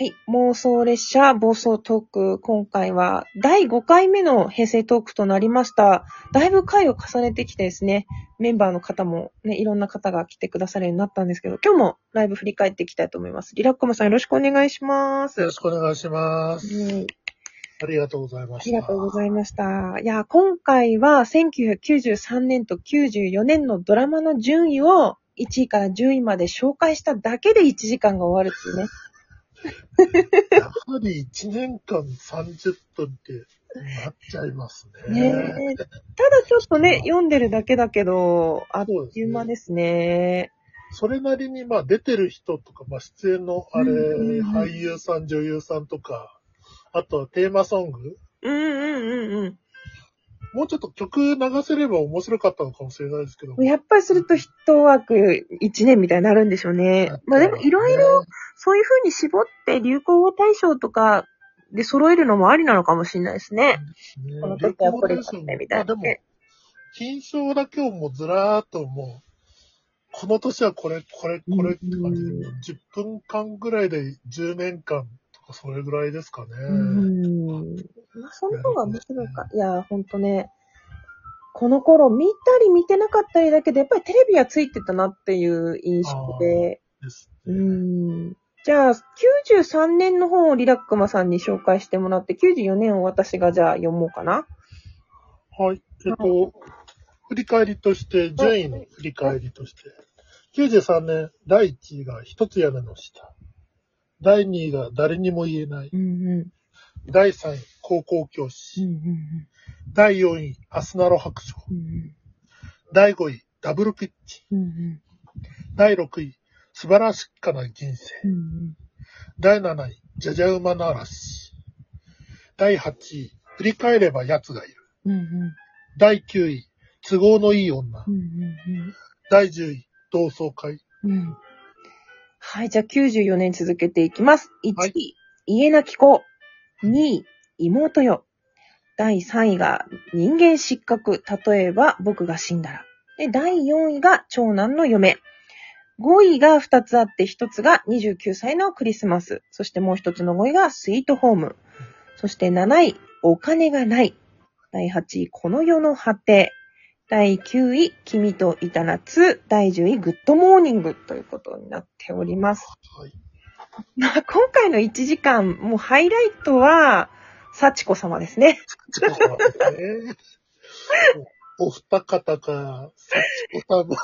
はい。妄想列車暴走トーク。今回は第5回目の平成トークとなりました。だいぶ回を重ねてきてですね、メンバーの方もね、いろんな方が来てくださるようになったんですけど、今日もライブ振り返っていきたいと思います。リラックマさんよろしくお願いします。よろしくお願いします。うんありがとうございまあした。りがとうございました。いや、今回は1993年と94年のドラマの順位を1位から10位まで紹介しただけで1時間が終わるっていうね。やはり1年間30分ってなっちゃいますね。ねえ。ただちょっとね、読んでるだけだけど、あっという間ですね。それなりに、まあ、出てる人とか、まあ、出演の、あれ、うんうんうん。俳優さん、女優さんとか、あとはテーマソング。うんうんうんもうちょっと曲流せれば面白かったのかもしれないですけど。うん。やっぱりすると一枠1年みたいになるんでしょうね。まあでもいろいろ、そういう風に絞って流行語大賞とかで揃えるのもありなのかもしれないですね。ねこの時はこれ買ってみたいな金賞だけをもうずらーっともう、この年はこれ、これ、これって感じで、うん10分間ぐらいで10年間とかそれぐらいですかね。その方が面白いか。いや、ほんとね。この頃見たり見てなかったりだけど、やっぱりテレビはついてたなっていう印象で。ですうね。ん。じゃあ、93年の方をリラックマさんに紹介してもらって、94年を私がじゃあ読もうかな。はい。えっと、振り返りとして、順位の振り返りとして、93年、第1位が一つ屋根の下。第2位が誰にも言えない。うんう第3位、高校教師。第4位、アスナロ白書。うん第5位、ダブルピッチ。第6位、素晴らしかな人生。うん第7位、じゃじゃ馬の嵐。第8位、振り返れば奴がいる。うんうん第9位、都合のいい女う。ん第10位、同窓会。はい、じゃあ94年続けていきます。1位、はい家なき子。2位、妹よ。第3位が人間失格。例えば僕が死んだら。で、第4位が長男の嫁。5位が2つあって、1つが29歳のクリスマス。そしてもう1つの5位がスイートホーム。そして7位、お金がない。第8位、この世の果て。第9位、君といた夏。第10位、グッドモーニングということになっております。はい。まあ、今回の1時間、もうハイライトは、幸子様ですね。ちょっと待ってね。おお二方か、幸子さんも。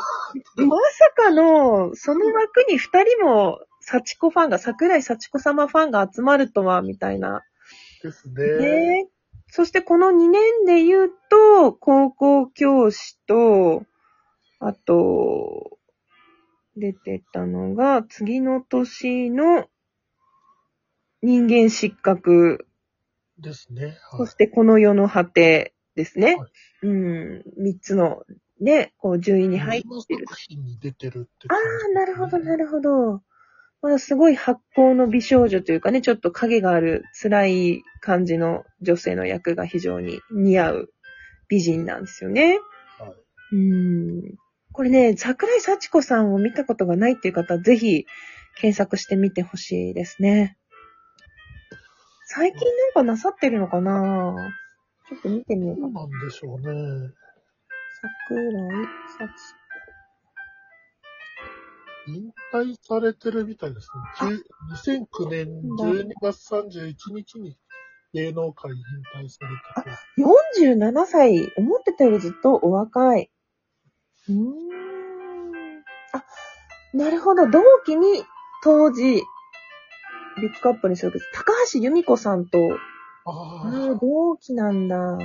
まさかの、その枠に2人も、幸子ファンが、桜井幸子様ファンが集まるとは、みたいな。ですね。ねそしてこの2年で言うと、高校教師と、あと、出てたのが、次の年の人間失格、ですね。はいそしてこの世の果てですね。はいうん、3つのね、こう順位に入ってる。作品に出てるってああ、なるほど、なるほど。まあ、すごい発酵の美少女というかね、ちょっと影がある辛い感じの女性の役が非常に似合う美人なんですよね。はいうん。これね、桜井幸子さんを見たことがないっていう方は、ぜひ検索してみてほしいですね。最近なんかなさってるのかな？ちょっと見てみようかな。どうなんでしょうね。桜井引退されてるみたいですね。9 2009年12月31日に芸能界引退されたと。幸子。47歳。思ってたよりずっとお若い。うーん。あ、なるほど。同期に当時、ビッグカップにするけど、高橋由美子さんと、あああ、同期なんだ。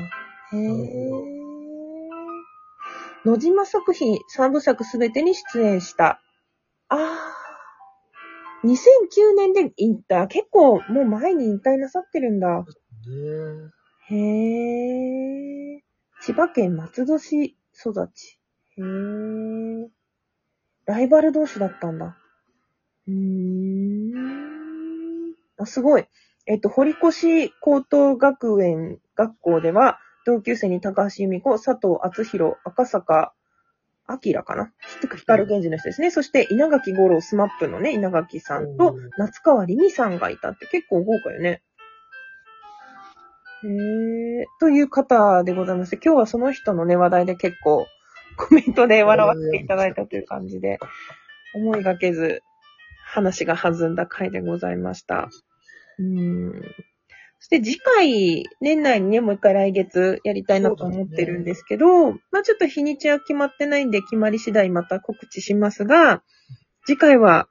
へえ。野島作品3部作すべてに出演した。ああ。2009年で引退。結構もう前に引退なさってるんだ。へえ。千葉県松戸市育ち。へえ。ライバル同士だったんだ。うーん。あ、すごい。えっと、堀越高等学園学校では、同級生に高橋由美子、佐藤敦弘、赤坂アキラかな？光源氏の人ですね。そして、稲垣吾郎スマップのね、稲垣さんとうん、夏川りみさんがいたって結構豪華よね。へー。という方でございまして、今日はその人のね、話題で結構、コメントで笑わせていただいたという感じで、思いがけず、話が弾んだ回でございました。うん。そして次回、年内にね、もう一回来月やりたいなと思ってるんですけど、まあちょっと日にちは決まってないんで、決まり次第また告知しますが、次回は、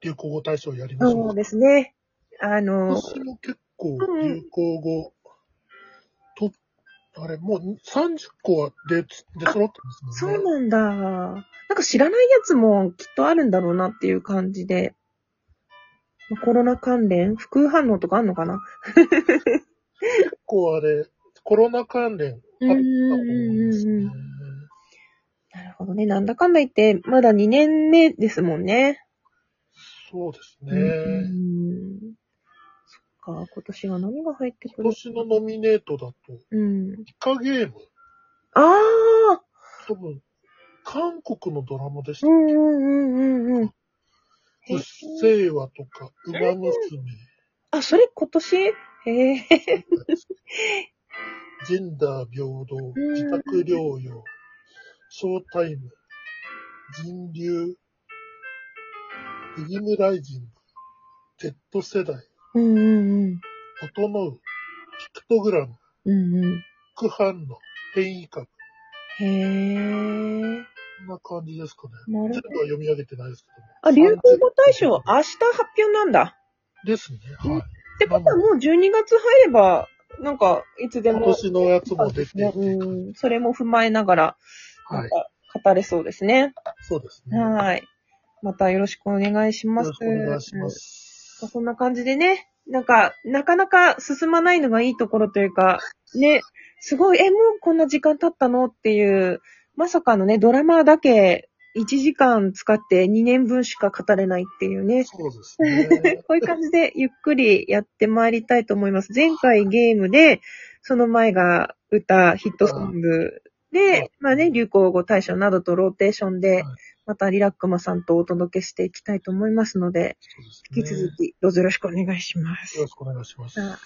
流行語大賞やりましょそうう。ですね、あの、私も結構流行語、と、あれ、もう30個は出、出揃ってますね。そうなんだ。なんか知らないやつもきっとあるんだろうなっていう感じで。まあコロナ関連？副反応とかあんのかな？結構あれ、コロナ関連あったと思うんうんうんね。なるほどね。なんだかんだ言って、まだ2年目ですもんね。そうですうね。ん。か、今年は何が入ってく今る年のノミネートだと、うん。イカゲーム。ああ多分、韓国のドラマでした。うんうんうんうんうん。うっせぇわとか、ウマ娘、あ、それ今年？へえ。ジェンダー平等、ん自宅療養、ショータイム、人流、リギムライジング、Z 世代、うんうんうん。整う、ピクトグラム、う。んう。ん。副反応、変異株。へえ。こんな感じですかね。全部は読み上げてないですけども。あ、流行語大賞、明日発表なんだ。ですね。はい。ってことはもう。12月入れば、なんか、いつでも。今年のやつも出ていて、う。ん。それも踏まえながら、なんはい。か、語れそう。ですね。そう。ですね。はい。またよろしくお願いします。よろしくお願いします。そんな感じでね、なんか、なかなか進まないのがいいところというか、ね、すごい、え、もうこんな時間経ったのっていう、まさかのね、ドラマだけ1時間使って2年分しか語れないっていうね。そうですね。こういう感じでゆっくりやってまいりたいと思います。前回ゲームで、その前が歌、ヒットソングうんで、まあね、流行語大賞などとローテーションではい、またリラックマさんとお届けしていきたいと思いますので、引きそうですね続きどうぞよろしくお願いします。よろしくお願いします。あはい。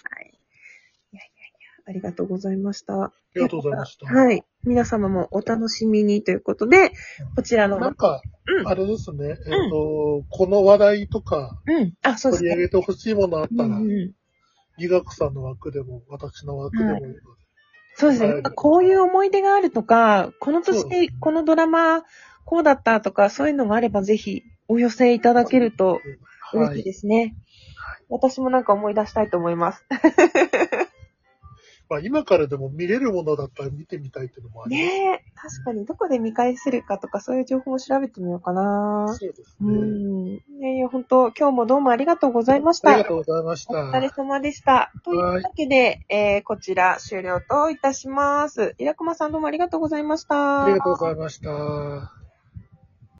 いやいやいや、ありがとうございました。りがとうございました。はい。皆様もお楽しみにということで、こちらの、なんか、うんあれですね、えっ、と、この話題とか、うん。あ、そうですね。取り上げてほしいものあったら、うんうん理学さんの枠でも、私の枠でもいいので、そうですね。はいこういう思い出があるとか、このそうですね年このドラマこうだったとか、そういうのがあればぜひお寄せいただけると嬉しいはい。ですね。私もなんか思い出したいと思います。まあ、今からでも見れるものだったら見てみたいっていうのもあります。ねえ。確かにどこで見返せるかとか、そういう情報を調べてみようかな。そうですうね。ん。ねえ、本当今日もどうもありがとうございましたありが。とうございました。お疲れ様でした。というわけで、えー、こちら終了といたします。イラクマさんどうもありがとうございました。ありがとうございました。